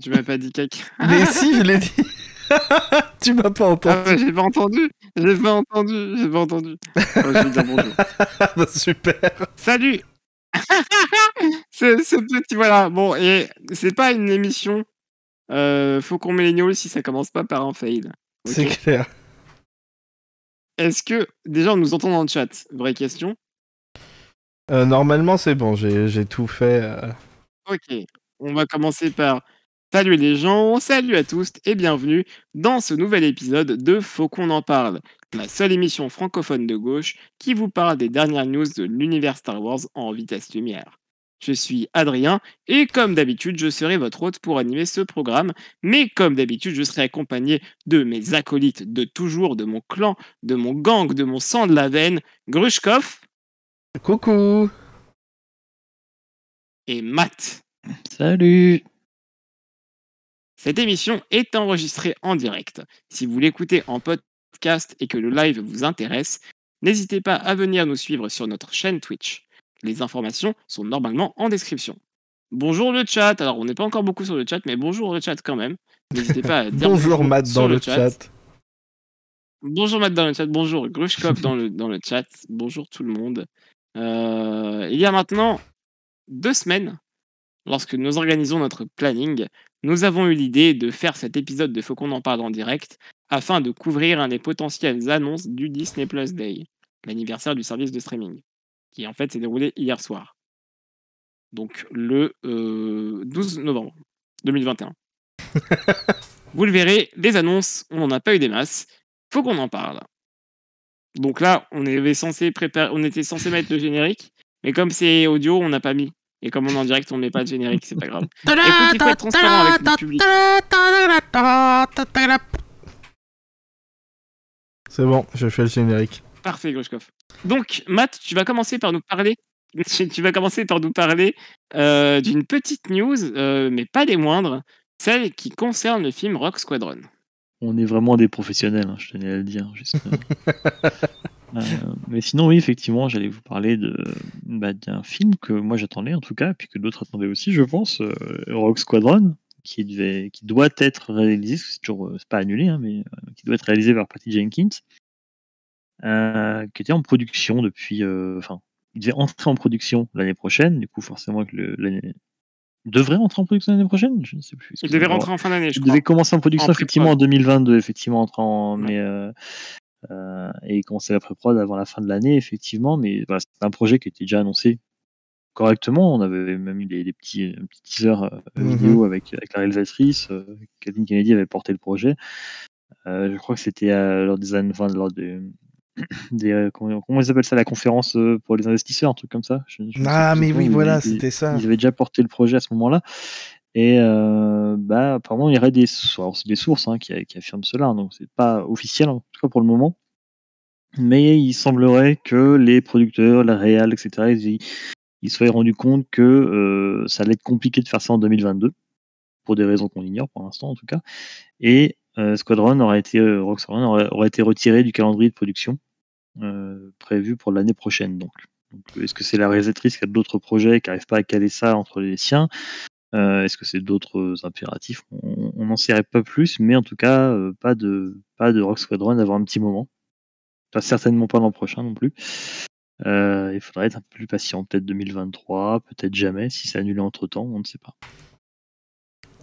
tu m'as pas dit caca. Mais si, je l'ai dit. tu m'as pas entendu. Ah, j'ai pas entendu. J'ai pas entendu. J'ai pas entendu. Oh, je vais dire bonjour. Bah, super. Salut. ce, ce petit voilà. Bon et c'est pas une émission. Euh, faut qu'on millénial si ça commence pas par un fail. C'est clair. Est-ce que déjà on nous entend dans le chat? Vraie question. Euh, normalement, c'est bon, j'ai j'ai tout fait. euh. Ok. On va commencer par salut les gens, salut à tous et bienvenue dans ce nouvel épisode de Faut qu'on en parle, la seule émission francophone de gauche qui vous parle des dernières news de l'univers Star Wars en vitesse lumière. Je suis Adrien et comme d'habitude, je serai votre hôte pour animer ce programme, mais comme d'habitude, je serai accompagné de mes acolytes de toujours, de mon clan, de mon gang, de mon sang de la veine, Grushkov Coucou. et Matt. Salut Cette émission est enregistrée en direct. Si vous l'écoutez en podcast et que le live vous intéresse, n'hésitez pas à venir nous suivre sur notre chaîne Twitch. Les informations sont normalement en description. Bonjour le chat. Alors, on n'est pas encore beaucoup sur le chat, mais bonjour le chat quand même. N'hésitez pas à dire Bonjour Matt dans le chat. Bonjour Matt dans le chat. Bonjour Grushkov dans le, dans le chat. Bonjour tout le monde. Euh, il y a maintenant deux semaines, lorsque nous organisons notre planning, nous avons eu l'idée de faire cet épisode de Faut qu'on en parle en direct afin de couvrir un des potentielles annonces du Disney Plus Day, l'anniversaire du service de streaming, qui en fait s'est déroulé hier soir. Donc le euh, 12 novembre 2021. Vous le verrez, des annonces, on n'en a pas eu des masses. Faut qu'on en parle. Donc là, on était censé préparer, on était censé mettre le générique, mais comme c'est audio, on n'a pas mis. Et comme on est en direct, on met pas de générique, c'est pas grave. Écoute, il faut être transparent avec le public. C'est bon, je fais le générique. Parfait, Grushkov. Donc, Matt, tu vas commencer par nous parler. Tu vas commencer par nous parler euh, d'une petite news, euh, mais pas des moindres, celle qui concerne le film Rock Squadron. On est vraiment des professionnels, hein, je tenais à le dire. juste, euh. Euh, mais sinon, oui, effectivement, j'allais vous parler de bah, d'un film que moi j'attendais en tout cas, puis que d'autres attendaient aussi, je pense, euh, Rogue Squadron, qui, devait, qui doit être réalisé, c'est toujours euh, c'est pas annulé, hein, mais euh, qui doit être réalisé par Patty Jenkins, euh, qui était en production depuis. euh, Enfin, il devait entrer en production l'année prochaine, du coup, forcément, que le, l'année. Il devrait entrer en production l'année prochaine? Je ne sais plus. Il devait rentrer en fin d'année, je Il crois. devait commencer en production En effectivement en pré-prod. 2022, effectivement, en, mais euh, et commencer la pré-prod avant la fin de l'année, effectivement. Mais voilà, c'était un projet qui était déjà annoncé correctement. On avait même eu des, des petits, un petit teaser euh, Mhm. vidéo avec, avec la réalisatrice. Euh, Kathleen Kennedy avait porté le projet. Je crois que c'était lors des années, enfin, lors des, des comment, comment ils appellent ça, la conférence pour les investisseurs, un truc comme ça. Je- je Ah, mais oui, voilà, c'était ça. ils avaient déjà porté le projet à ce moment-là. Et euh, bah, apparemment, il y aurait des sources. Des sources hein, qui, affirment cela, hein, donc c'est pas officiel, en tout cas pour le moment. Mais il semblerait que les producteurs, la réal, etc., ils, soient rendus compte que euh, ça allait être compliqué de faire ça en 2022, pour des raisons qu'on ignore pour l'instant en tout cas. Et euh, Squadron aurait été, euh, Squadron aurait, aurait été retiré du calendrier de production euh, prévu pour l'année prochaine. Donc, donc est-ce que c'est la réalisatrice qui a d'autres projets et qui n'arrive pas à caler ça entre les siens? Euh, Est-ce que c'est d'autres impératifs? On n'en saurait pas plus, mais en tout cas, euh, pas de pas de Rock Squadron avant un petit moment. Pas certainement pas l'an prochain non plus. Euh, il faudrait être un peu plus patient, peut-être 2023, peut-être jamais. Si c'est annulé entre temps, on ne sait pas.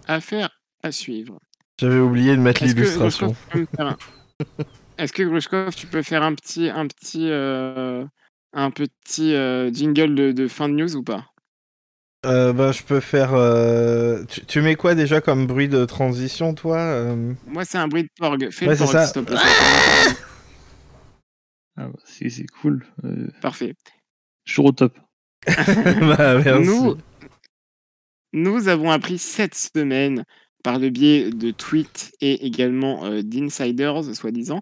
Affaire à suivre. J'avais oublié de mettre l'illustration. Est-ce que Grushkov, tu peux faire un petit, un petit, euh, un petit euh, jingle de, de fin de news ou pas? Euh, bah, je peux faire. euh, Tu, tu mets quoi déjà comme bruit de transition, toi euh? Moi, c'est un bruit de porg. Fais Ouais, le c'est porg, ça. s'il te plaît. Ah, bah, c'est c'est cool. Euh, Parfait. toujours au top. Bah, merci. Nous, nous avons appris cette semaine, par le biais de tweets et également euh, d'insiders, soi-disant,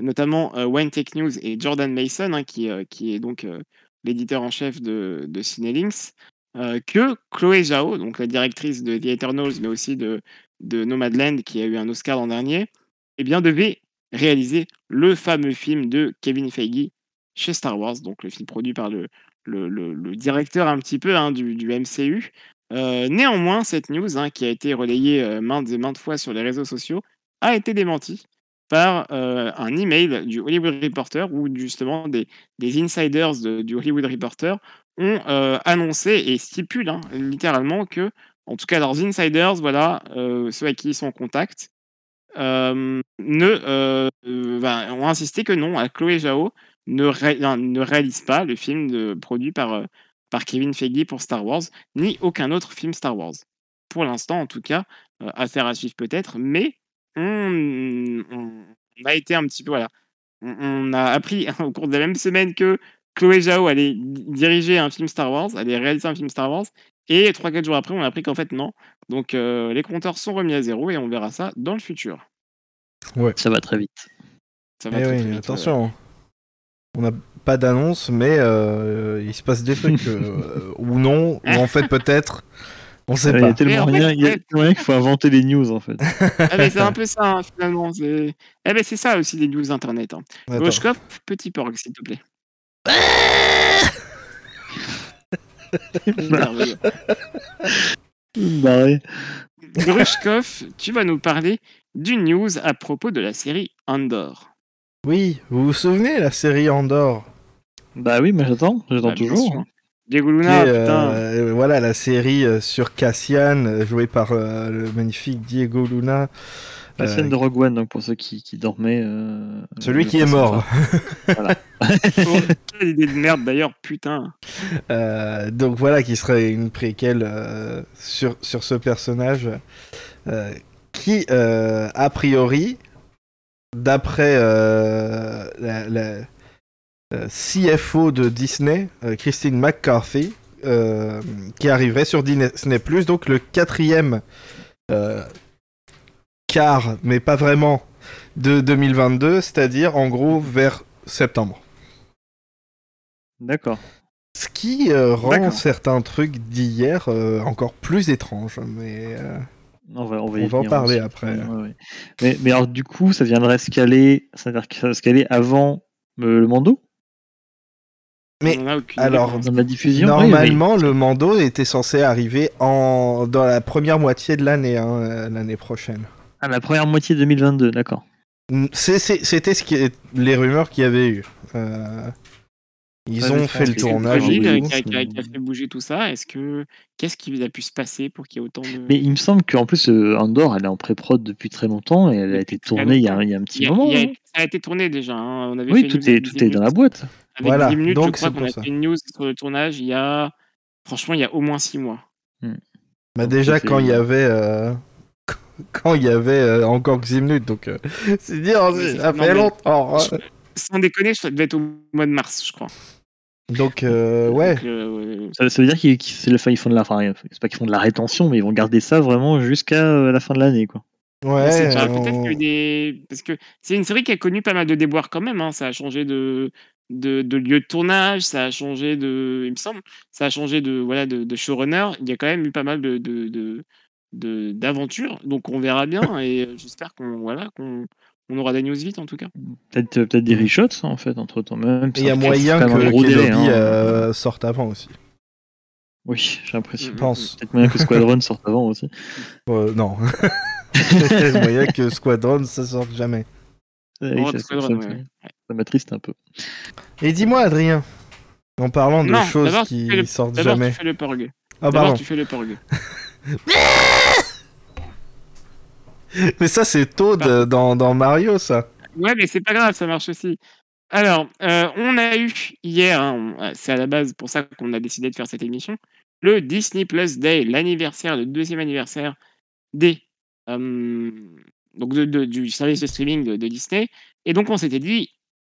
notamment euh, Wine Tech News et Jordan Mason, hein, qui, euh, qui est donc euh, l'éditeur en chef de, de Cinelinx, euh, que Chloé Zhao, donc la directrice de The Eternals, mais aussi de, de Nomadland, qui a eu un Oscar l'an dernier, eh bien, devait réaliser le fameux film de Kevin Feige chez Star Wars, donc le film produit par le, directeur un petit peu hein, du, MCU, Euh, néanmoins, cette news, hein, qui a été relayée euh, maintes et maintes fois sur les réseaux sociaux, a été démentie par un email du Hollywood Reporter où justement des, des insiders de- du Hollywood Reporter ont euh, annoncé et stipulent hein, littéralement que, en tout cas leurs insiders, voilà, euh, ceux avec qui ils sont en contact, euh, ne, ben, ont insisté que non, à Chloé Zhao ne, réalise pas le film produit par, Kevin Feige pour Star Wars, ni aucun autre film Star Wars. Pour l'instant, en tout cas, affaire à suivre peut-être, mais on, a été un petit peu, voilà, on a appris au cours de la même semaine que Chloé Zhao allait di- diriger un film Star Wars, allait réaliser un film Star Wars, et 3-4 jours après, on a appris qu'en fait, non. Donc, euh, les compteurs sont remis à zéro et on verra ça dans le futur. Ça va très vite. Ça va Eh très, oui, très vite, attention. On n'a pas d'annonce, mais euh, il se passe des trucs. euh, ou non, ou en fait peut-être. On sait Il y a pas. tellement Mais en fait, rien, il y a ouais. tellement rien qu'il faut inventer les news en fait. Ah, c'est un peu ça, hein, finalement. C'est eh ben, c'est ça aussi, les news internet. Hein. Petit porg, s'il te plaît. Merveilleux. Barré. Grushkov, tu vas nous parler d'une news à propos de la série Andor. Oui, vous vous souvenez la série Andorre Bah oui, mais j'attends, j'attends Bah, toujours. sûr. Diego qui Luna, est, putain. euh, voilà la série euh, sur Cassian, euh, jouée par euh, le magnifique Diego Luna. La Euh, scène de Rogue One, donc pour ceux qui, qui dormaient. euh, Celui qui est mort. Oh, quelle idée de merde d'ailleurs, putain. Euh, donc voilà, qui serait une préquelle euh, sur, sur ce personnage euh, qui, euh, a priori, d'après euh, la, la, euh, CFO de Disney, euh, Christine McCarthy, euh, qui arriverait sur Disney+, donc le quatrième euh, quart, mais pas vraiment, de 2022, c'est-à-dire en gros vers septembre. D'accord. Ce qui euh, rend certains trucs d'hier euh, encore plus étranges, mais euh, On va, on va, y On va en parler aussi. après. Ouais, ouais. Mais, mais alors, du coup, ça viendrait se caler, ça veut dire que ça va se caler avant euh, le Mando? Mais, alors. Dans la diffusion Oui, normalement le Mando était censé arriver en dans la première moitié de l'année, hein, l'année prochaine. Ah, la première moitié 2022, d'accord. Mm, c'est- c'est- C'était ce qui est- les rumeurs qu'il y avait eu. Euh, ils Ah, ont fait le c'est- C'est tournage. Oui, euh, qui, a, qui a- c'est- fait bouger tout ça. Est-ce que qu'est-ce qui a pu se passer pour qu'il y ait autant de Mais il me semble qu'en plus, euh, Andorre, elle est en pré-prod depuis très longtemps et elle a été tournée il y a, longtemps. il y a un petit a- moment. a- hein. ça a été tourné déjà. hein. On avait fait Oui, tout est, tout 10 est dans la boîte. Avec Voilà, 10 minutes, donc je crois c'est qu'on a ça. fait une news sur le tournage il y a franchement il y a au moins 6 mois. Bah Donc, déjà quand il y avait euh, quand il y avait euh, encore que 10 minutes, donc euh, c'est dire c'est- ça non, fait mais- longtemps. hein. Sans déconner, ça devait être au mois de mars, je crois. Donc euh, ouais. Donc, euh, ouais. Ça, ça veut dire qu'ils qu'ils- c'est le- enfin, ils font de la, enfin, c'est pas qu'ils font de la rétention, mais ils vont garder ça vraiment jusqu'à euh, la fin de l'année, quoi. Ouais, on- Peut-être des. Parce que c'est une série qui a connu pas mal de déboires quand même. hein. Ça a changé de, de, de lieu de tournage, ça a changé de. Il me semble, ça a changé de, voilà, de, de showrunner. Il y a quand même eu pas mal de. de, de de- d'aventures donc on verra bien et euh, j'espère qu'on voilà qu'on on aura des news vite en tout cas Peut-être peut-être des reshots, en fait, entre temps. Même, il y a moyen que délai, Kenobi hein. euh, sorte avant aussi. Oui, j'ai l'impression. Mm. Je pense. Peut-être moyen que Squadron sorte avant aussi. Euh, non. Il y a moyen que Squadron ça sorte jamais. Euh, oui, ça, Squadron, ça- ouais, ça- m'attriste un peu. Et dis-moi Adrien, en parlant de Non, choses qui le- sortent jamais. tu fais le porg Ah pardon. tu fais le porg Mais ça c'est Toad Pardon. dans, dans Mario ça. Ouais, mais c'est pas grave, ça marche aussi. Alors, euh, on a eu hier, hein, euh, c'est à la base pour ça qu'on a décidé de faire cette émission, le Disney Plus Day, l'anniversaire, le deuxième anniversaire des, euh, donc de- de- du service de streaming de, de Disney. Et donc, on s'était dit,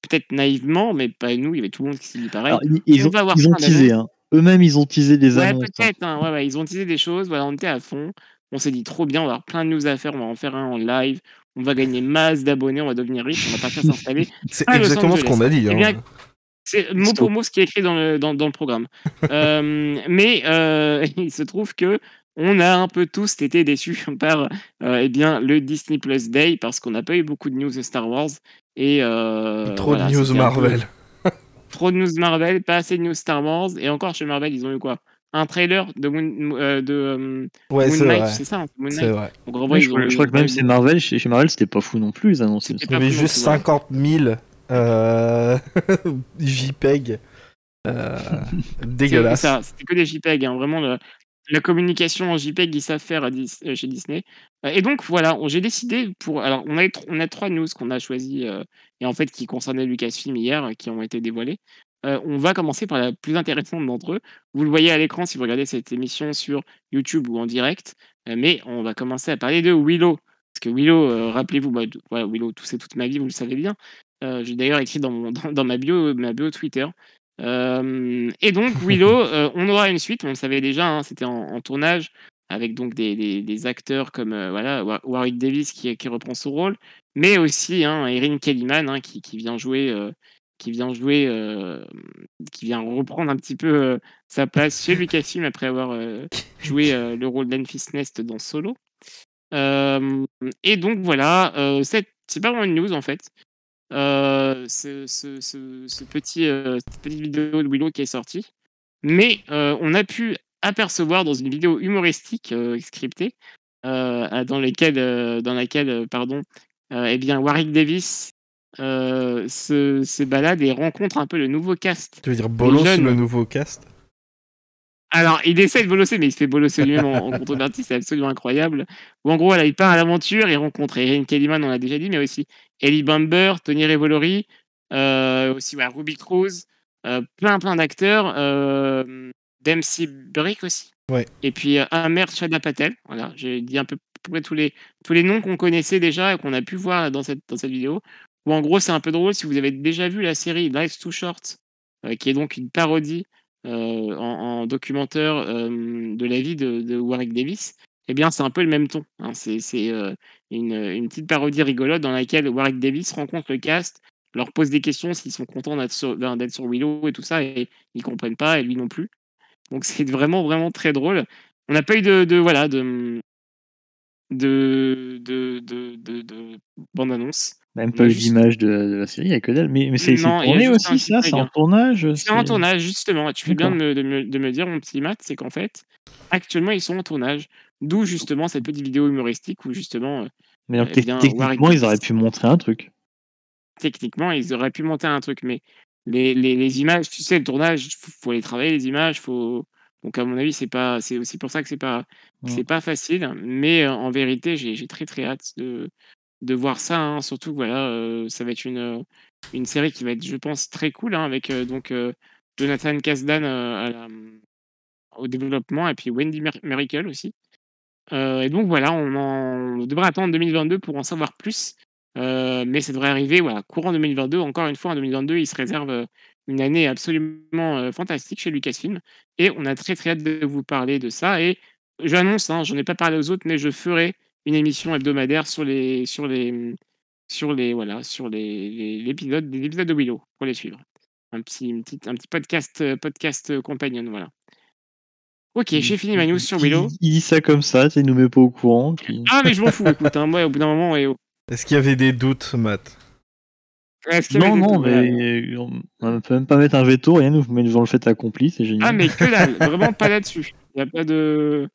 peut-être naïvement, mais pas nous, il y avait tout le monde qui s'est dit pareil. Alors, ils, ils on ont, va avoir ils ont plein teasé, hein. Eux-mêmes, ils ont teasé des Ouais, annonces. hein. peut-être, hein, ouais, ouais, ils ont teasé des choses, voilà, on était à fond. On s'est dit trop bien, on va avoir plein de news à faire, on va en faire un en live, on va gagner masse d'abonnés, on va devenir riche, on va partir s'installer. C'est Ah, exactement ce qu'on a dit. Eh hein. bien, C'est mot pour mot ce qui est écrit dans le, dans, dans le programme. Euh, mais euh, il se trouve que on a un peu tous été déçus par euh, eh bien, le Disney Plus Day parce qu'on n'a pas eu beaucoup de news de Star Wars. Et, euh, Trop voilà, de news un peu- Marvel. Trop de news Marvel, pas assez de news Star Wars. Et encore chez Marvel, ils ont eu quoi? Un trailer de Moon, euh, de euh, Ouais, Moon Knight, c'est ça, hein, Moon Knight. vrai. Donc je, crois, je que même eu- Marvel, chez, chez Marvel, c'était pas fou non plus, ils annonçaient. Il y avait juste plus, voilà. 50 000 euh, JPEG. Euh, dégueulasse. c'était que des JPEG, hein, vraiment le- la communication en JPEG, ils savent faire chez Disney. Et donc voilà, j'ai décidé pour. Alors, on a, on a trois news qu'on a choisies euh, et en fait qui concernaient Lucasfilm hier, euh, qui ont été dévoilées. Euh, on va commencer par la plus intéressante d'entre eux. Vous le voyez à l'écran si vous regardez cette émission sur YouTube ou en direct. Euh, mais on va commencer à parler de Willow. Parce que Willow, euh, rappelez-vous, bah, voilà, Willow, tout c'est toute ma vie, vous le savez bien. J'ai d'ailleurs écrit dans, mon, dans, dans ma, bio, ma bio Twitter. Et donc Willow, on aura une suite, on le savait déjà, hein, c'était en, en tournage avec donc des, des- des acteurs comme euh, voilà Wa- Warwick Davis qui, qui reprend son rôle, mais aussi hein, Erin Kellyman hein, qui, qui vient jouer, euh, qui vient jouer, euh, qui vient reprendre un petit peu sa place chez Lucasfilm après avoir joué le rôle d'Enfis Nest dans Solo. Et donc voilà, c'est pas vraiment une news en fait. Ce, ce- ce- ce petit, cette petite vidéo de Willow qui est sortie. Mais on a pu apercevoir dans une vidéo humoristique euh, scriptée, euh, dans, lesquelles, euh, dans laquelle pardon, eh bien, Warwick Davis euh, se, se balade et rencontre un peu le nouveau cast Tu veux dire Bolos, le nouveau cast? Alors, il essaie de bolosser, mais il se fait bolosser lui-même en, en contrepartie, c'est absolument incroyable. Ou en gros, il part à l'aventure, il rencontre Erin Kellyman, on l'a déjà dit, mais aussi Ellie Bumber, Tony Revolori, euh, aussi ouais, Ruby Cruz, euh, plein plein d'acteurs, Dempsey Brick aussi. Ouais. Et puis euh, Amer Chadha Patel, voilà, j'ai dit un peu près tous les, tous les noms qu'on connaissait déjà et qu'on a pu voir dans cette, dans cette vidéo. Ou en gros, c'est un peu drôle si vous avez déjà vu la série Life's Too Short, euh, qui est donc une parodie euh, en, en documentaire euh, de la vie de, de Warwick Davis, eh bien, c'est un peu le même ton. hein. C'est c'est, une, une petite parodie rigolote dans laquelle Warwick Davis rencontre le cast, leur pose des questions s'ils sont contents d'être sur, sur Willow et tout ça, et ils comprennent pas, et lui non plus. Donc, c'est vraiment, vraiment très drôle. On n'a pas eu de, de voilà, de, de, de, de, de, de bande-annonce. Même pas eu d'image de, de la série, il y a que dalle. Mais, mais c'est tourné aussi, ça C'est en tournage C'est en tournage, justement. Tu fais bien de me, de, me, de me dire, mon petit Matt, c'est qu'en fait, actuellement, ils sont en tournage. D'où justement cette petite vidéo humoristique où justement, euh, Mais Eh bien, techniquement, Warwick ils auraient pu montrer un truc. techniquement, ils auraient pu monter un truc. Mais les, les, les images, tu sais, le tournage, faut, faut les travailler, les images. Faut... Donc, à mon avis, c'est pas, c'est aussi pour ça que c'est pas, c'est pas facile. Mais euh, en vérité, j'ai très très hâte de, de voir ça. hein. Surtout, voilà, euh, ça va être une, une série qui va être, je pense, très cool hein, avec euh, donc Jonathan Kasdan à la- au développement et puis Wendy Mer- Miracle aussi. Et donc voilà, on, en- on devrait attendre 2022 pour en savoir plus. Euh, mais ça devrait arriver voilà, courant 2022. Encore une fois, en 2022, il se réserve euh, une année absolument euh, fantastique chez Lucasfilm. Et on a très très hâte de vous parler de ça. Et j'annonce, hein, j'en ai pas parlé aux autres, mais je ferai une émission hebdomadaire sur les sur les sur les voilà sur les, les, l'épisode des épisodes de Willow pour les suivre. Un petit, une petite- un petit podcast podcast compagnon voilà. Ok, j'ai fini ma news sur Willow. Il, il dit ça comme ça, il nous met pas au courant. puis- Ah mais je m'en fous, écoute, hein, moi au bout d'un moment et Est-ce qu'il y avait des doutes, Matt? Est-ce qu'il y avait Non, des non, mais on on peut même pas mettre un veto, rien, nous mettre devant le fait accompli, c'est génial. Ah mais que dalle, vraiment pas là-dessus. Il y a pas de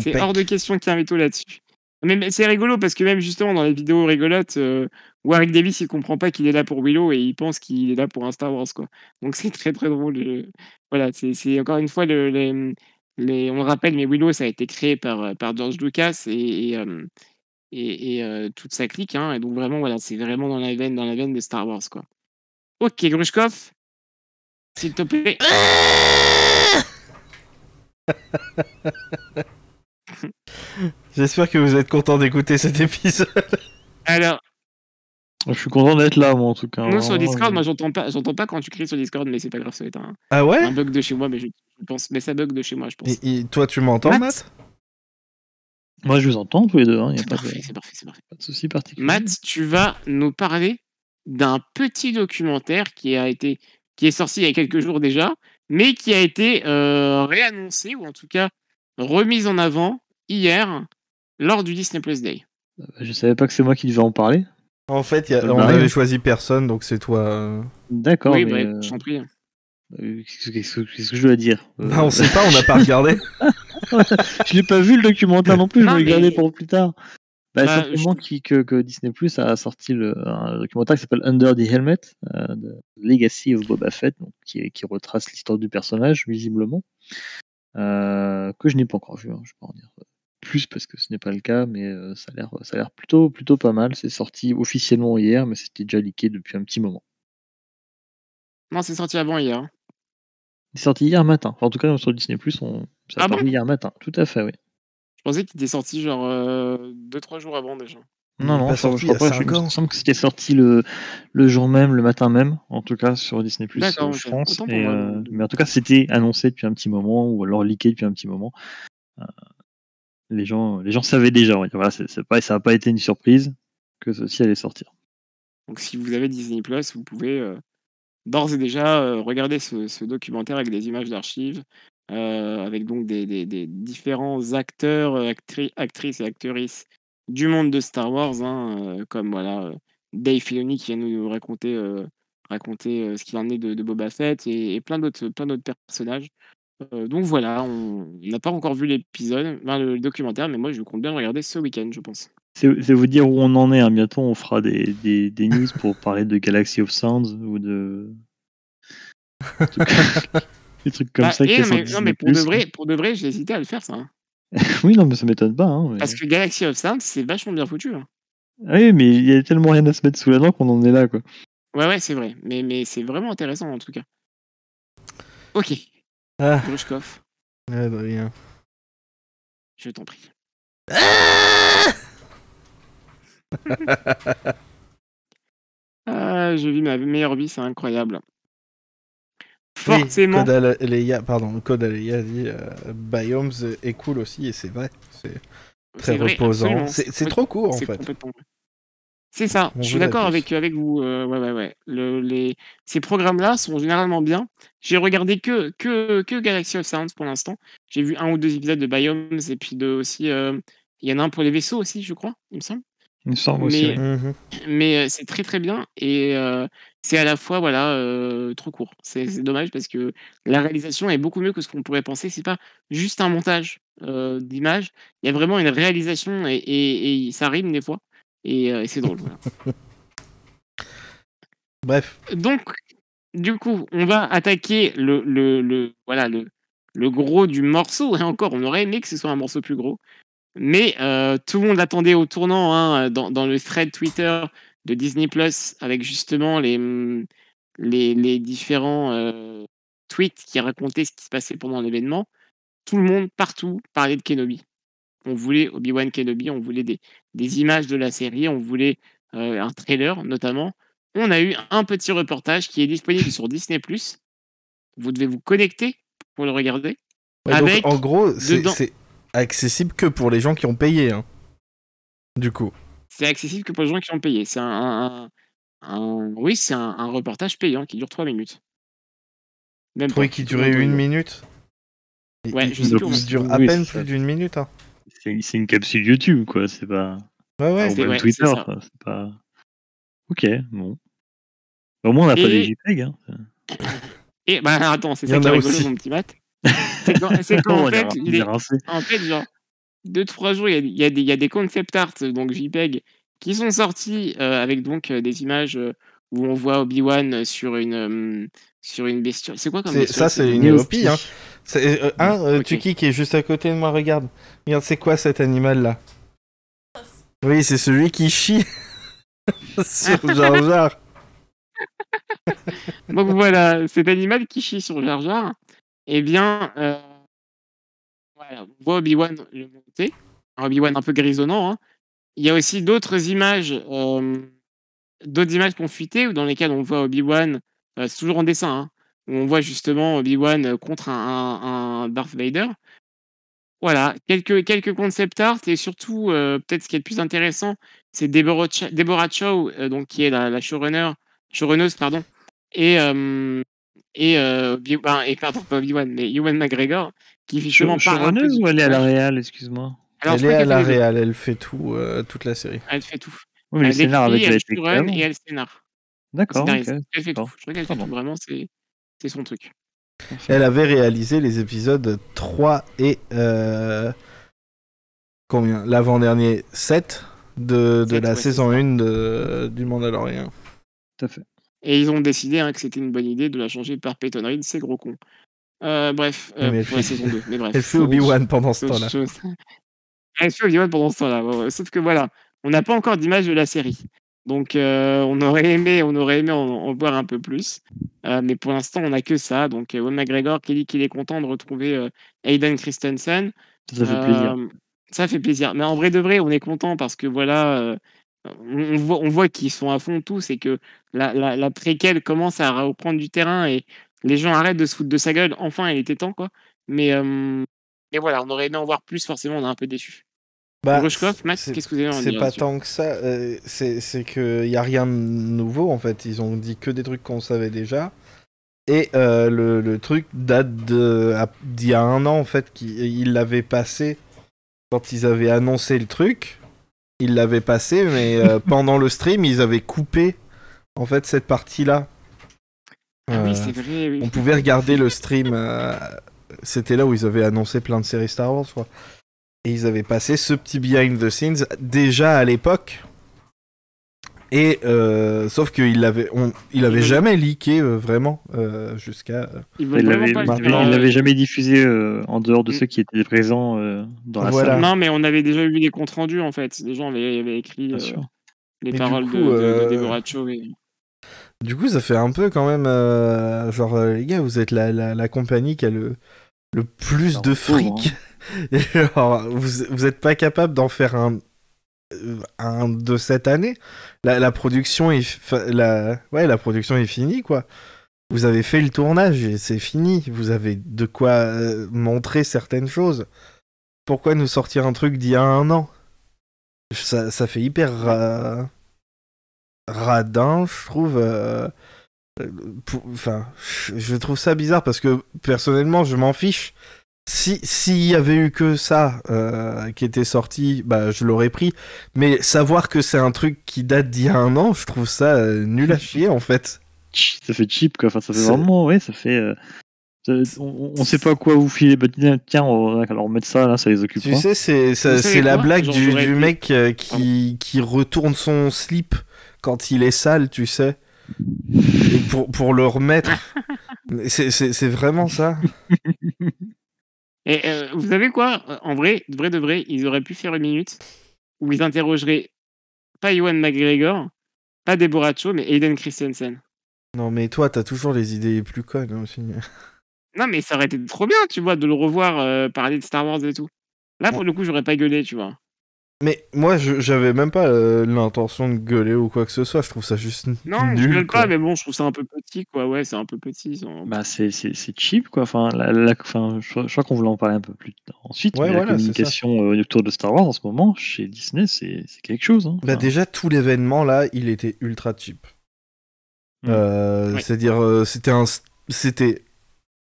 c'est hors de question qu'il y ait un veto là-dessus. Mais, mais c'est rigolo parce que même justement dans les vidéos rigolotes, euh, Warwick Davis il comprend pas qu'il est là pour Willow et il pense qu'il est là pour un Star Wars quoi. Donc c'est très très drôle. euh, Voilà, c'est encore une fois le, les, les- on le rappelle, mais Willow ça a été créé par euh, par George Lucas et et, euh, et, et, euh, toute sa clique hein, et donc vraiment voilà c'est vraiment dans la veine dans la veine de Star Wars quoi. Ok Grushkov, s'il te plaît. J'espère que vous êtes content d'écouter cet épisode. Alors Je suis content d'être là, moi, en tout cas. Nous sur Discord, moi j'entends pas, j'entends pas quand tu cries sur Discord, mais c'est pas grave, ça va être un, Ah ouais? un bug de chez moi, mais je, je pense, mais ça bug de chez moi, je pense. et, et toi, tu m'entends, Matt? Matt? Moi, je vous entends tous les deux, il n'y a C'est pas de, parfait, c'est parfait, c'est parfait. pas de souci particulier. Matt, tu vas nous parler d'un petit documentaire qui a été, qui est sorti il y a quelques jours déjà, mais qui a été euh, réannoncé ou en tout cas remis en avant hier lors du Disney Plus Day. Je savais pas que c'est moi qui devais en parler. En fait, il y a- Bah, on ouais. avait choisi personne, donc c'est toi. euh. D'accord, oui, mais, bah, euh, je t'en prie. Qu'est-ce que, qu'est-ce que- qu'est-ce que je dois dire Euh, Bah, on sait pas, on n'a pas regardé. Je l'ai pas vu le documentaire non plus, je vais mais- regarder pour plus tard. Bah, Bah, simplement qui- que, que Disney Plus a sorti le, un documentaire qui s'appelle Under the Helmet, euh, The Legacy of Boba Fett, donc, qui, qui retrace l'histoire du personnage, visiblement, euh, que je n'ai pas encore vu, hein, je vais pas en dire plus parce que ce n'est pas le cas, mais euh, ça a l'air ça a l'air plutôt, plutôt pas mal. C'est sorti officiellement hier, mais c'était déjà leaké depuis un petit moment. Non, c'est sorti avant hier. C'est sorti hier matin, Enfin, en tout cas sur Disney Plus, on... ça a Ah bon hier matin, tout à fait, oui. Je pensais qu'il était sorti genre 2-3 jours avant déjà. Non, est non, pas je, sorti je crois pas. Je- Il me semble que c'était sorti le, le jour même, le matin même, en tout cas sur Disney Plus, pour Et, moi, euh, mais en tout cas, c'était annoncé depuis un petit moment, ou alors leaké depuis un petit moment. Euh, les, gens, les gens savaient déjà. Voilà, pas, ça n'a pas été une surprise que ceci allait sortir. Donc si vous avez Disney Plus, vous pouvez euh, d'ores et déjà euh, regarder ce, documentaire avec des images d'archives, euh, avec donc des, différents acteurs, euh, actri- actrices et actrices du monde de Star Wars, hein, comme voilà Dave Filoni qui vient nous raconter, ce qu'il en est de, Boba Fett et, plein d'autres personnages. Donc voilà, on n'a pas encore vu l'épisode, enfin, le, le documentaire, mais moi je compte bien regarder ce week-end, je pense. C'est vous dire où on en est. hein. Bientôt, on fera des, des, des news pour parler de Galaxy of Sounds ou de. des trucs comme Bah, ça. qui sont non, mais, non, mais pour de vrai, pour de vrai, j'ai hésité à le faire ça. hein. oui, non, mais ça m'étonne pas. hein, mais- Parce que Galaxy of Sound, c'est vachement bien foutu. hein. Ah Oui, mais il y a tellement rien à se mettre sous la dent qu'on en est là, quoi. Ouais, ouais, c'est vrai. Mais, mais c'est vraiment intéressant en tout cas. Ok, Ah, Grushkov, Adrien. je t'en prie. Ah, je vis ma meilleure vie, c'est incroyable. Oui, Forcément. Code Aleia, pardon, Code Aleia dit euh, Biomes est cool aussi, et c'est vrai. C'est très reposant. C'est trop court en fait. C'est ça, On je suis d'accord avec, avec vous. euh, ouais, ouais, ouais. Le- les, ces programmes-là sont généralement bien. J'ai regardé que, que, que Galaxy of Sounds pour l'instant. J'ai vu un ou deux épisodes de Biomes et puis de aussi. euh, Il y en a un pour les vaisseaux aussi, je crois, il me semble. Il me semble aussi. Mais-. Mais euh, c'est très très bien et euh, c'est à la fois voilà euh, trop court. C'est dommage parce que la réalisation est beaucoup mieux que ce qu'on pourrait penser. C'est pas juste un montage euh, d'images. Il y a vraiment une réalisation et, et- et ça rime des fois et, euh, et c'est drôle. voilà. Bref, Donc du coup, on va attaquer le, le, le- voilà le, le gros du morceau et encore, on aurait aimé que ce soit un morceau plus gros. Mais euh, tout le monde l'attendait au tournant hein, dans, dans le thread Twitter de Disney Plus avec justement les, les, les différents euh, tweets qui racontaient ce qui se passait pendant l'événement. Tout le monde, partout, parlait de Kenobi. On voulait Obi-Wan Kenobi, on voulait des, des images de la série, on voulait euh, un trailer notamment. On a eu un petit reportage qui est disponible sur Disney Plus. Vous devez vous connecter pour le regarder. Ouais, donc, Avec en gros, c'est accessible que pour les gens qui ont payé. Hein. Du coup. C'est accessible que pour les gens qui ont payé. C'est un, un- oui, c'est un, un reportage payant qui dure 3 minutes. Même Oui, pas, qui durait une minute. Ouais, il, je sais plus, il dure à peine plus d'une minute. Hein. C'est c'est une capsule YouTube, quoi. C'est pas. Ouais, ouais. ou c'est- ouais, Twitter, c'est ça. quoi, C'est pas. Ok, bon. Au moins, on n'a pas des JPEG. Hein. Et bah attends, c'est ça qui est a rigolo, aussi. mon petit mat. C'est qu'en fait, les- en fait, genre, deux, trois jours, il y a, il y a des, il y a des concept art, donc JPEG, qui sont sortis euh, avec donc euh, des images euh, où on voit Obi-Wan sur une, sur une bestiole. C'est quoi comme ça, c'est une Néopie. Néopie. Hein. C'est, euh, un, euh, Ok. Tuki qui est juste à côté de moi, regarde. Regarde, c'est quoi cet animal-là? Oui, c'est celui qui chie sur Jar Jar. Donc voilà, cet animal qui chie sur Jar Jar, eh bien, euh, on voit Obi-Wan le monter, Obi-Wan un peu grisonnant. hein. Il y a aussi d'autres images, euh, d'autres images ou dans lesquelles on voit Obi-Wan, euh, c'est toujours en dessin, hein, où on voit justement Obi-Wan contre un, Darth Vader. Voilà, quelques, quelques concept art et surtout, peut-être ce qui est le plus intéressant, c'est Deborah, Ch- Deborah Chow, donc, qui est la, la showrunner, showrunneuse, pardon, et, et, euh, ben, et pardon, pas Obi-Wan, mais Ewan McGregor, qui justement Show- parle un peu ou elle est à la réal, excuse-moi? Alors, elle est à la réal, elle fait tout, euh, toute la série. Elle fait tout. Oui, mais le Elle scénar déjà elle showrun et elle scénar. D'accord. Elle fait tout. Je crois qu'elle fait tout. Vraiment, c'est c'est son truc. Elle avait réalisé les épisodes 3 et. euh, combien? L'avant-dernier 7 de, de la ouais, saison c'est ça. 1 de, du Mandalorian. Tout à fait. Et ils ont décidé hein, que c'était une bonne idée de la changer par Peyton Reed, c'est gros con. Euh, bref, euh, Mais pour la fait- saison 2, mais bref. Elle fait Obi-Wan pendant ce temps-là. Elle fait Obi-Wan pendant ce temps-là. Sauf que voilà, on n'a pas encore d'image de la série. Donc euh, on aurait aimé, on aurait aimé en, en voir un peu plus. Euh, mais pour l'instant, on n'a que ça. Donc Ewan McGregor qui dit qu'il est content de retrouver euh, Hayden Christensen. Ça, fait plaisir. Ça fait plaisir. Mais en vrai de vrai, on est content parce que voilà, euh, on, voit, on voit qu'ils sont à fond tous et que la, la, la préquelle commence à reprendre du terrain et les gens arrêtent de se foutre de sa gueule. Enfin, il était temps, quoi. Mais, euh, mais voilà, on aurait aimé en voir plus, forcément, on est un peu déçu. Bah, qu'est-ce que vous avez C'est pas tant que ça, euh, c'est qu'il n'y a rien de nouveau en fait. Ils ont dit que des trucs qu'on savait déjà. Et euh, le, le truc date d'il y a un an en fait. qui- Ils l'avaient passé quand ils avaient annoncé le truc. Ils l'avaient passé, mais euh, pendant le stream, ils avaient coupé en fait cette partie-là. Ah Euh, oui, c'est vrai. oui. on pouvait regarder le stream. euh, C'était là où ils avaient annoncé plein de séries Star Wars, crois. Et ils avaient passé ce petit behind the scenes déjà à l'époque. Et euh, sauf qu'il l'avait, on, il avait jamais leaké euh, vraiment euh, jusqu'à. Il l'avait il jamais diffusé euh, en dehors de Mm. ceux qui étaient présents euh, dans la Voilà. salle. Non, mais on avait déjà vu les comptes rendus, en fait. Les gens avaient, avaient écrit euh, les Mais du paroles coup, de, de, de Deborah Chow. et- Du coup, ça fait un peu quand même euh, genre euh, les gars, vous êtes la, la, la compagnie qui a le le plus de pauvre, fric. Et genre, vous vous êtes pas capable d'en faire un un de cette année. La, production est la ouais la production est finie quoi. Vous avez fait le tournage et c'est fini. Vous avez de quoi euh, montrer certaines choses. Pourquoi nous sortir un truc d'il y a un an? Ça, ça fait hyper ra- radin, je trouve. euh, euh, Enfin, je trouve ça bizarre parce que personnellement, je m'en fiche. Si s'il y avait eu que ça euh, qui était sorti, bah je l'aurais pris. Mais savoir que c'est un truc qui date d'il y a un an, je trouve ça euh, nul à chier en fait. Ça fait cheap, quoi. Enfin, ça fait vraiment, ouais, ça fait. euh, ça- on, on sait pas quoi vous filer. Bah, tiens, on va alors mettre ça là, ça les occupe Tu pas. sais, c'est c'est la blague Genre, du, du mec euh, qui, qui retourne son slip quand il est sale, tu sais. Et pour, pour le remettre. Mais c'est- C'est c'est vraiment ça. Et euh, vous savez quoi? En vrai, de vrai de vrai, ils auraient pu faire une minute où ils interrogeraient pas Ewan McGregor, pas Deborah Chow, mais Hayden Christensen. Non, mais toi, t'as toujours les idées les plus connes hein, aussi. Non, mais ça aurait été trop bien, tu vois, de le revoir euh, parler de Star Wars et tout. Là, pour le coup, j'aurais pas gueulé, tu vois. Mais moi, je- j'avais même pas euh, l'intention de gueuler ou quoi que ce soit. Je trouve ça juste Non, nul. je gueule quoi. pas, mais bon, je trouve ça un peu petit, quoi. Ouais, c'est un peu petit. ça. Bah, c'est cheap, quoi. Enfin, la, la- enfin, je, crois- je crois qu'on voulait en parler un peu plus tard ensuite. Ouais, mais voilà, la communication euh, autour de Star Wars en ce moment, chez Disney, c'est quelque chose. Hein. Bah, Enfin, déjà, tout l'événement là, il était ultra cheap. Mm. Euh. C'est-à-dire, euh, c'était un, c'était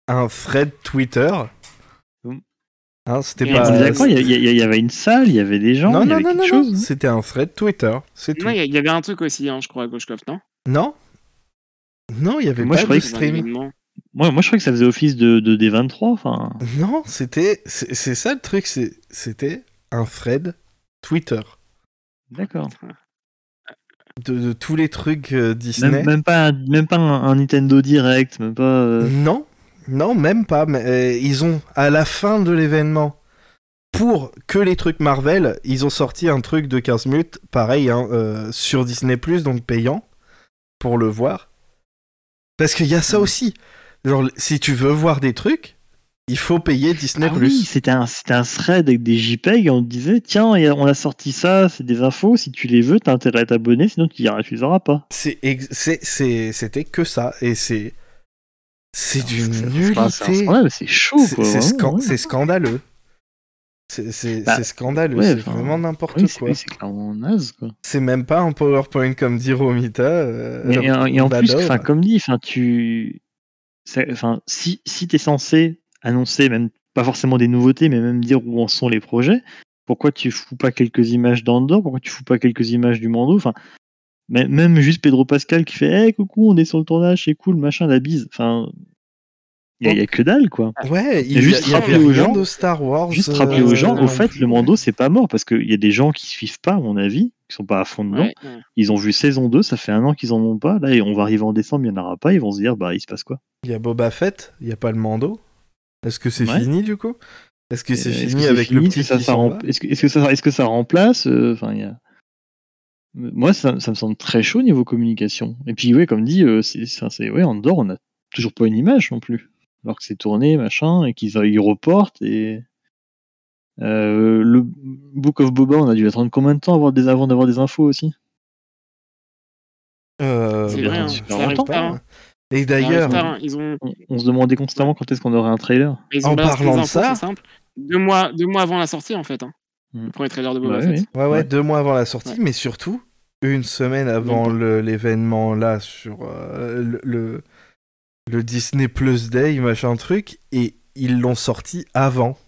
un thread Twitter. Hein, c'était pas. d'accord, il y, avait une salle, il y avait des gens, Non, il y non, avait non, quelque non, non. chose. hein. C'était un thread Twitter. C'est tout. Non, il y, avait un truc aussi, hein, je crois, à Gauchecraft, non? Non Non, il y avait Moi, pas je de stream. Moi, moi, je crois que ça faisait office de, de D23. Enfin, Non, c'était. C'est ça le truc, c'est- c'était un thread Twitter. d'accord. De, de tous les trucs euh, Disney. Même, même pas, un, même pas un, un Nintendo Direct, même pas. euh, Non, non, même pas. Mais euh, ils ont, à la fin de l'événement, pour que les trucs Marvel, ils ont sorti un truc de 15 minutes, pareil, hein, euh, sur Disney, donc payant, pour le voir. Parce qu'il y a ça aussi. Genre, si tu veux voir des trucs, il faut payer Disney. Ah oui, c'était un, un thread avec des JPEG. On te disait, tiens, on a sorti ça, c'est des infos. Si tu les veux, t'as intérêt à t'abonner, sinon tu y- tu les auras pas. C'était que ça. Et c'est. C'est d'une nullité. C'est chaud, quoi. ouais. scandaleux. C'est Bah, scandaleux. ouais, c'est enfin, vraiment n'importe Oui, quoi. c'est clairement naze, quoi. C'est même pas un PowerPoint comme dit Romita. euh, Et, et en- et en plus, enfin, comme dit, enfin, tu, enfin, si, si t'es censé annoncer, même pas forcément des nouveautés, mais même dire où en sont les projets, pourquoi tu fous pas quelques images d'Andorre Pourquoi tu fous pas quelques images du Mando Enfin, même, même juste Pedro Pascal qui fait, hey, coucou, on est sur le tournage, c'est cool, machin, la bise. Enfin, Il y, a que dalle, quoi. Ouais, il juste y, a- il y avait rappeler aux gens- de Star Wars. Juste euh, rappeler aux gens, au fait, plus. le Mando, c'est pas mort parce qu'il y a des gens qui suivent pas, à mon avis, qui sont pas à fond dedans. Ouais, ouais. Ils ont vu saison 2, ça fait un an qu'ils en ont pas. Là, et on va arriver en décembre, il y en aura pas. Ils vont se dire, bah, il se passe quoi? Il y a Boba Fett, il y a pas le Mando. Est-ce que c'est Ouais. fini du coup? Est-ce que c'est Euh, fini avec le fini? Petit Est-ce que ça, que, est-ce que ça remplace euh, Enfin, il y a. Moi, ça, ça me semble très chaud niveau communication. Et puis, ouais, comme dit, euh, c'est, ouais, Andorre, on a toujours pas une image non plus. Alors que c'est tourné, machin, et qu'ils ils reportent. Et euh, le Book of Boba, on a dû attendre combien de temps avant, d'avoir des infos aussi? Euh, C'est bah, vrai, hein, pas. hein. Et d'ailleurs, hein. Ils ont, on, on se demandait constamment quand est-ce qu'on aurait un trailer. ils ont En parlant les de ça- c'est simple. Deux mois, deux mois avant la sortie, en fait. hein. Mm. Le premier trailer de Boba Ouais, Fett. ouais. ouais, ouais, Ouais. deux mois avant la sortie, Ouais. mais surtout une semaine avant l'événement là sur euh, le, le, le Disney Plus Day, machin truc, et ils l'ont sorti avant.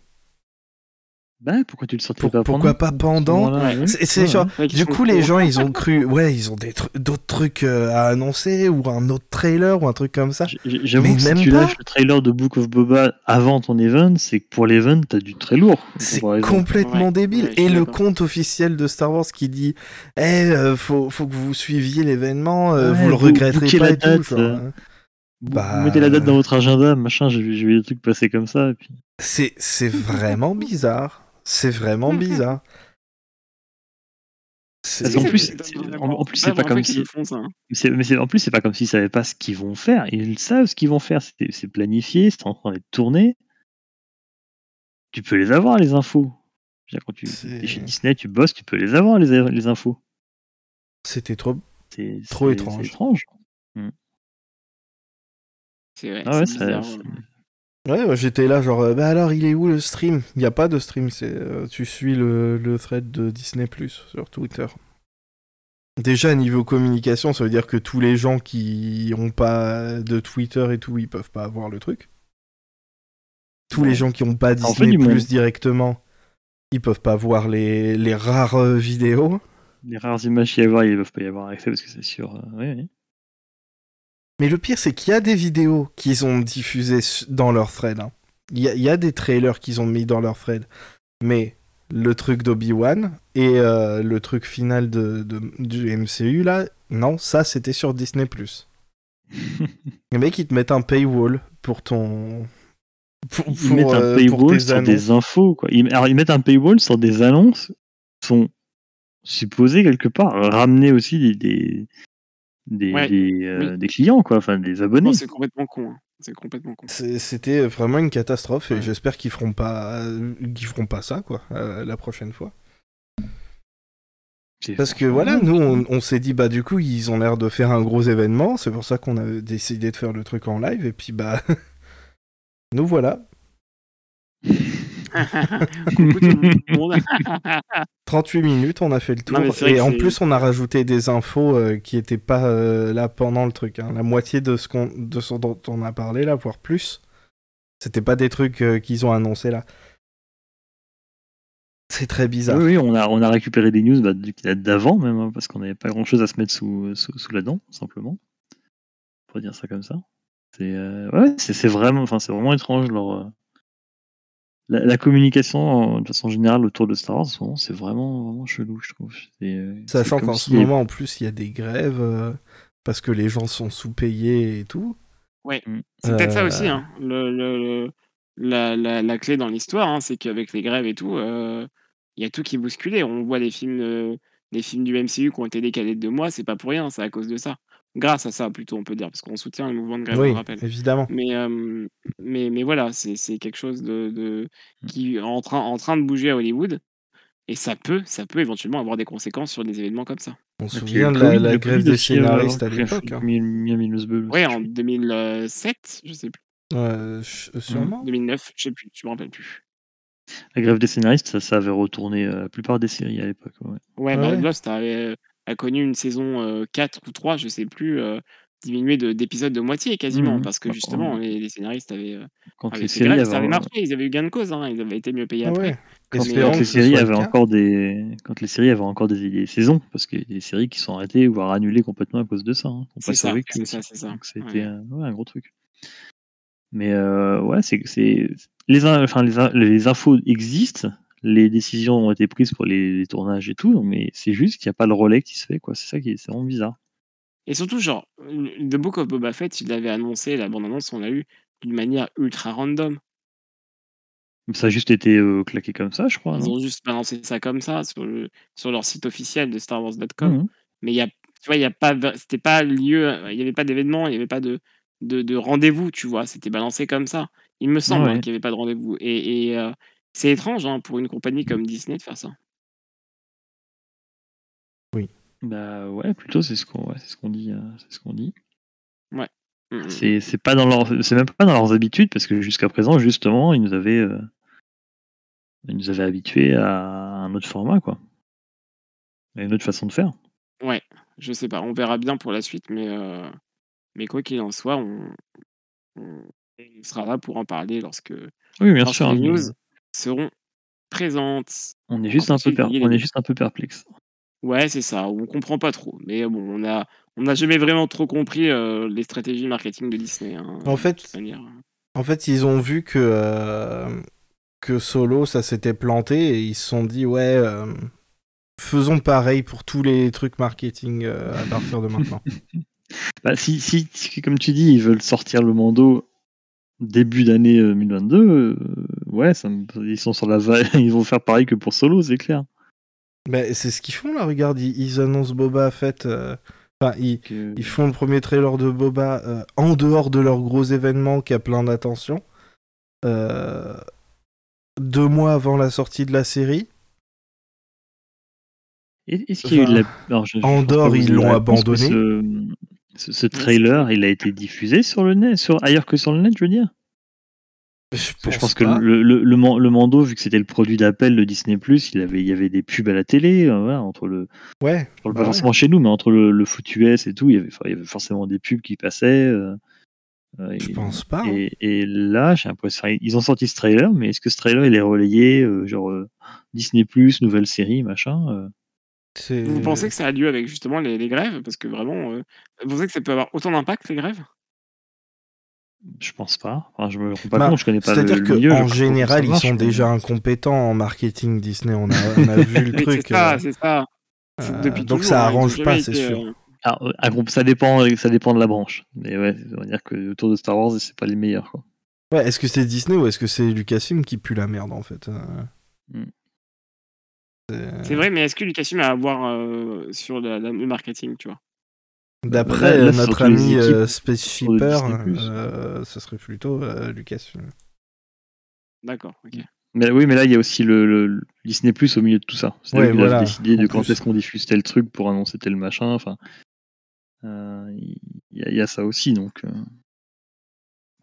Bah, pourquoi tu le sortais Pour- pas pourquoi pas pendant Ouais. C'est Ouais, Ouais, Du coup, les gens, ils ont cru, ouais, ils ont des tru- d'autres trucs euh, à annoncer ou un autre trailer ou un truc comme ça. J'avoue Mais que si même tu pas. lâches le trailer de Book of Boba avant ton event, c'est que pour l'event, t'as du très lourd. C'est complètement Ouais, débile. Et le compte officiel de Star Wars qui dit, eh, euh, faut, faut que vous suiviez l'événement, euh, Ouais, vous le regretterez pas la et tout. date, genre, euh. hein. Bah, Vous mettez la date dans votre agenda, machin, j'ai vu, des trucs passer comme ça. Puis... C'est, c'est vraiment bizarre. C'est vraiment bizarre. Qu'en plus, en- en plus, c'est pas comme si- le font, ça, hein. Mais en plus, c'est pas comme s'ils savaient pas ce qu'ils vont faire. Ils savent ce qu'ils vont faire. C'est c'est planifié, c'est en train d'être tourné. Tu peux les avoir, les infos. Quand tu C'est- es chez Disney, tu bosses, tu peux les avoir, les, les infos. C'était trop. Trop étrange. c'est étrange. C'est ouais, Ah ça- ouais. Ouais, j'étais là, genre, euh, bah alors, il est où le stream? Il n'y a pas de stream, c'est, euh, tu suis le, le thread de Disney Plus sur Twitter. Déjà, niveau communication, ça veut dire que tous les gens qui ont pas de Twitter et tout, ils peuvent pas avoir le truc. Tous les gens qui ont pas En fait, Disney. Plus directement, ils peuvent pas voir les, les rares euh, vidéos. Les rares images qu'il y a à voir, ils peuvent pas y avoir accès parce que c'est sûr. oui, oui. Mais le pire, c'est qu'il y a des vidéos qu'ils ont diffusées dans leur thread. hein. Il y, a- il y a des trailers qu'ils ont mis dans leur thread. Mais le truc d'Obi-Wan et euh, le truc final de, de- du MCU, là, non, ça, c'était sur Disney+. Les mecs, ils te mettent un paywall pour ton... Pour, Ils pour, mettent un euh, paywall sur annonces. des infos. Quoi. Ils, alors, ils mettent un paywall sur des annonces qui sont supposées quelque part ramener aussi des, des, des, Ouais, des, euh, oui. des clients, quoi, enfin des abonnés. Non, c'est complètement con. hein. C'est complètement con. C'était vraiment une catastrophe et Ouais. j'espère qu'ils feront pas qu'ils feront pas ça quoi euh, la prochaine fois. Parce que voilà, nous on, on s'est dit bah du coup ils ont l'air de faire un gros événement, c'est pour ça qu'on a décidé de faire le truc en live et puis bah nous voilà. Coucou tout le monde. 38 minutes, on a fait le tour Non, et en plus on a rajouté des infos euh, qui étaient pas euh, là pendant le truc. hein. La moitié de ce qu'on de ce dont on a parlé là, voire plus, c'était pas des trucs euh, qu'ils ont annoncés là. C'est très bizarre. Oui, oui, on a, on a récupéré des news bah, du- qui datent d'avant même, hein, parce qu'on n'avait pas grand chose à se mettre sous, sous, sous la dent, simplement. Pour dire ça comme ça. C'est euh, ouais, c'est c'est vraiment, enfin, c'est vraiment étrange leur. La, la communication en- de façon générale autour de Star Wars, c'est vraiment, vraiment chelou, je trouve. C'est, euh, Sachant qu'en si- ce moment, en plus, il y a des grèves euh, parce que les gens sont sous-payés et tout. C'est peut-être ça Euh, aussi, hein. le, le- le- la, la- la clé dans l'histoire, hein, c'est qu'avec les grèves et tout, euh, il y a tout qui est bousculé. On voit des films, euh, des films du MCU qui ont été décalés de deux mois, c'est pas pour rien, c'est à cause de ça. Grâce à ça, plutôt, on peut dire, parce qu'on soutient le mouvement de grève, on oui, le rappelle. évidemment. Mais, euh, mais, mais voilà, c'est c'est quelque chose de, de- Mm. qui est en train, en train de bouger à Hollywood. Et ça peut, ça peut éventuellement avoir des conséquences sur des événements comme ça. On se souvient de la, grève des aussi, euh, scénaristes à l'époque. hein. Ouais, en trouve. 2007, je sais plus. Euh, ch- sûrement. 2009, je sais plus, je me rappelle plus. La grève des scénaristes, ça, ça avait retourné euh, la plupart des séries à l'époque. ouais. Ouais, Ah bah, ouais. Lost a, euh, a connu une saison euh, 4 ou 3, je sais plus, euh, diminuée de- d'épisodes de, moitié quasiment, Mhm. parce que justement, les, les scénaristes avaient, Quand avaient les séries avaient, ça avait marché, ils avaient eu gain de cause, hein, ils avaient été mieux payés Ah après. Mais, quand les séries le avaient encore des quand les séries avaient encore des, des saisons parce qu'il y a des séries qui sont arrêtées voire annulées complètement à cause de ça hein, C'est pas ça, c'est ça, ça. donc c'était Ouais. ouais, un gros truc Mais euh, ouais, c'est c'est les, in- enfin, les, in- les infos existent, les décisions ont été prises pour les, les tournages et tout, mais c'est juste qu'il n'y a pas le relais qui se fait, quoi. C'est ça qui est, vraiment bizarre. Et surtout, genre, The Book of Boba Fett, il avait annoncé, la bande-annonce, on l'a eu d'une manière ultra random. Ça a juste été euh, claqué comme ça, je crois. Ils non? ont juste balancé ça comme ça sur, le, sur leur site officiel de StarWars.com. Mhm. Mais il y a, tu vois, il y a pas, c'était pas lieu, il n'y avait pas d'événement, il n'y avait pas de, de, de rendez-vous, tu vois. C'était balancé comme ça. Il me semble Ouais. hein, qu'il n'y avait pas de rendez-vous. Et, et, euh, c'est étrange hein, pour une compagnie comme Disney de faire ça. Bah ouais, plutôt c'est ce qu'on ouais, c'est ce qu'on dit, euh, c'est ce qu'on dit. Mm, mm. C'est c'est pas dans leur c'est même pas dans leurs habitudes parce que jusqu'à présent justement ils nous avaient euh, ils nous avaient habitués à un autre format quoi, à une autre façon de faire. Ouais, je sais pas, on verra bien pour la suite, mais, euh, mais quoi qu'il en soit, on, on- on sera là pour en parler lorsque, Oui bien lorsque sûr. les hein, news seront présentes. On est juste un peu per- particulier les on est news. juste un peu perplexe. Ouais, c'est ça, on comprend pas trop. Mais bon, on a, on n'a jamais vraiment trop compris euh, les stratégies marketing de Disney. hein, En fait. En fait, ils ont vu que, euh, que Solo, ça s'était planté et ils se sont dit, ouais, euh, faisons pareil pour tous les trucs marketing euh, à partir de maintenant. Bah, si, si, comme tu dis, ils veulent sortir le Mando début d'année euh, 2022, euh, ouais, ça me- ils sont sur la ils vont faire pareil que pour Solo, c'est clair. Mais c'est ce qu'ils font là, regarde, ils, ils annoncent Boba Fett. euh, Enfin, ils, Que- ils font le premier trailer de Boba euh, en dehors de leur gros événement qui a plein d'attention. Euh, deux mois avant la sortie de la série. Est- Est-ce qu'il y a eu de la... Alors, je- je pense Andorre, pas vous ils l'ont abandonné. Ce, ce- ce trailer, il a été diffusé sur le net, sur ailleurs que sur le net, je veux dire? Je pense que le, le, le, Man- le Mando, vu que c'était le produit d'appel de Disney+, il avait, il y avait des pubs à la télé, euh, voilà, entre le, Ouais. bah pas forcément chez nous, mais entre le, le foot US et tout, il y avait, enfin, il y avait forcément des pubs qui passaient. euh, euh, ouais, Je et- pense pas. hein. Et, et là, j'ai l'impression, ils ont sorti ce trailer, mais est-ce que ce trailer il est relayé, euh, genre euh, Disney nouvelle série, machin euh, Vous pensez que ça a lieu avec justement les, les grèves? Parce que vraiment, euh, vous pensez que ça peut avoir autant d'impact les grèves? Je pense pas. Enfin, je me rends pas Bah, compte, je connais pas le, C'est-à-dire le milieu. en je- général, ils marche, sont déjà incompétents en marketing Disney. On a, on a vu le truc. C'est ça, euh, c'est ça. Euh, donc toujours, ça hein, arrange pas, c'est sûr. euh, Ah, groupe, ça dépend, ça dépend de la branche. Mais ouais, on va dire que autour de Star Wars, c'est pas les meilleurs. Quoi. Ouais, est-ce que c'est Disney ou est-ce que c'est Lucasfilm qui pue la merde en fait euh? Hmm. C'est- vrai, mais est-ce que Lucasfilm a à voir euh, sur la- la- le marketing, tu vois? D'après Là- là, euh, notre ami euh, Spaceshipper, Disney+. euh, ce serait plutôt euh, Lucasfilm. D'accord, ok. Mais oui, mais là, il y a aussi le, le- le Disney Plus au milieu de tout ça. C'est Ouais, voilà, décider de quand plus. est-ce qu'on diffuse tel truc pour annoncer tel machin. Enfin, euh, il y, a- il y a ça aussi, donc euh,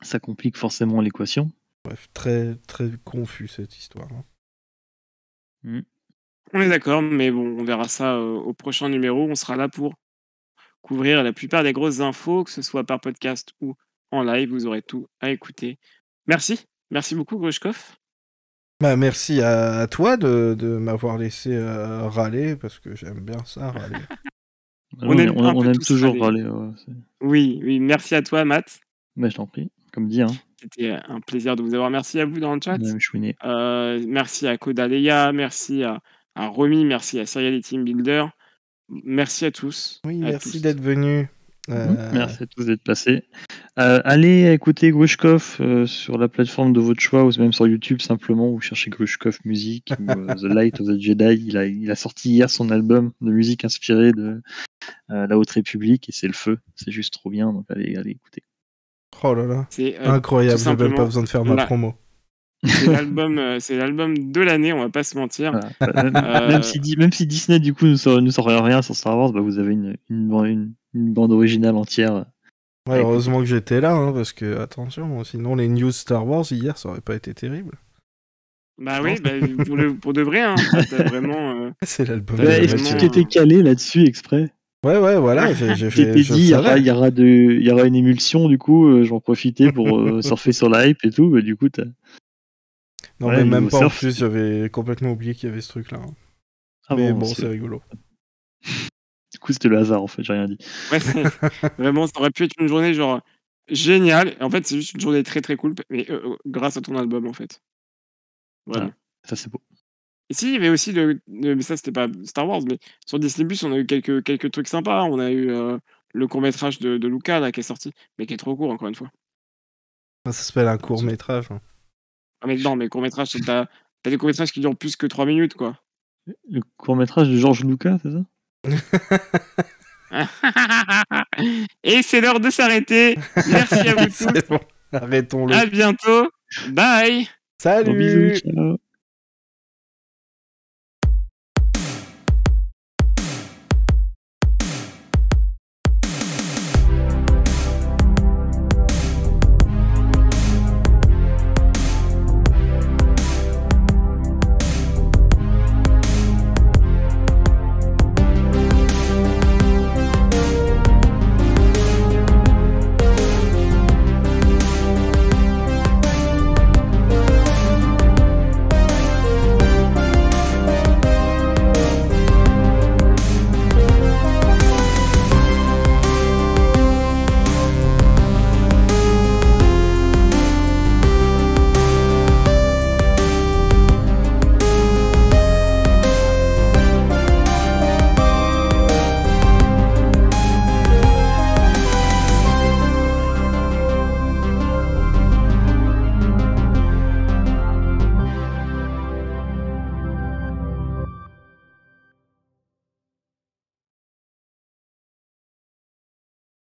ça complique forcément l'équation. Bref, très très confus cette histoire. hein. On est d'accord, mais bon, on verra ça euh, au prochain numéro. On sera là pour couvrir la plupart des grosses infos, que ce soit par podcast ou en live. Vous aurez tout à écouter. Merci. Merci beaucoup, Grushkov. Bah, merci à, toi de, de m'avoir laissé euh, râler parce que j'aime bien ça râler. On on, aime on- on toujours râler. ouais, Oui, oui, merci à toi, Matt. Mais je t'en prie, comme dit, hein, C'était un plaisir de vous avoir. Merci à vous dans le chat. Euh, merci à Kodaleya, merci à, à Romy, merci à Serial et Team Builder. Merci à tous. Oui, à merci d'être venu. Euh, Merci à tous d'être passés. Euh, allez écouter Grushkov euh, sur la plateforme de votre choix ou même sur YouTube simplement. Vous cherchez Grushkov Music ou euh, The Light of the Jedi. Il a, il a sorti hier son album de musique inspiré de euh, la Haute République et c'est le feu. C'est juste trop bien. Donc allez, allez écouter. Oh là là, C'est euh, incroyable, j'ai même pas besoin de faire ma la- promo. C'est l'album, euh, c'est l'album de l'année. On va pas se mentir. Voilà. Même, Euh, même si, même si Disney du coup ne sort, ne sort rien sur Star Wars, bah, vous avez une, une, une- une bande originale entière. Ouais, heureusement que j'étais là, hein, parce que attention, sinon les news Star Wars hier, ça aurait pas été terrible. Bah oui, bah, pour, le- pour de vrai, hein, vraiment. euh, C'est l'album. Ouais, Est-ce que tu t'étais calé là-dessus exprès Ouais, ouais, voilà, j'ai fait. dit, il y, aura, y aura de, il y aura une émulsion, du coup, euh, j'en profitais pour euh, surfer sur la hype et tout. mais du coup, t'as- Non, Ouais, mais même pas en surf, plus, j'avais complètement oublié qu'il y avait ce truc-là. hein. Ah mais bon, bon, c'est- rigolo. du coup, c'était le hasard en fait, j'ai rien dit. ouais, vraiment, ça aurait pu être une journée genre génial. En fait, c'est juste une journée très très cool, mais euh, grâce à ton album, en fait. Voilà. Ça, c'est beau. Et si, il y avait aussi le. le- mais ça, c'était pas Star Wars, mais sur Disney Plus, on a eu quelques, quelques trucs sympas. On a eu euh, le court-métrage de, de Luca, là, qui est sorti, mais qui est trop court, encore une fois. Ça s'appelle un court métrage. hein. Ah, mais non, mais court-métrage, c'est- t'as t'as des courts-métrages qui durent plus que 3 minutes, quoi. Le court-métrage de Georges Lucas, c'est ça? Et c'est l'heure de s'arrêter. Merci à vous tous. Bon, Arrêtons-le. À bientôt. Bye. Bisous, Salut ciao.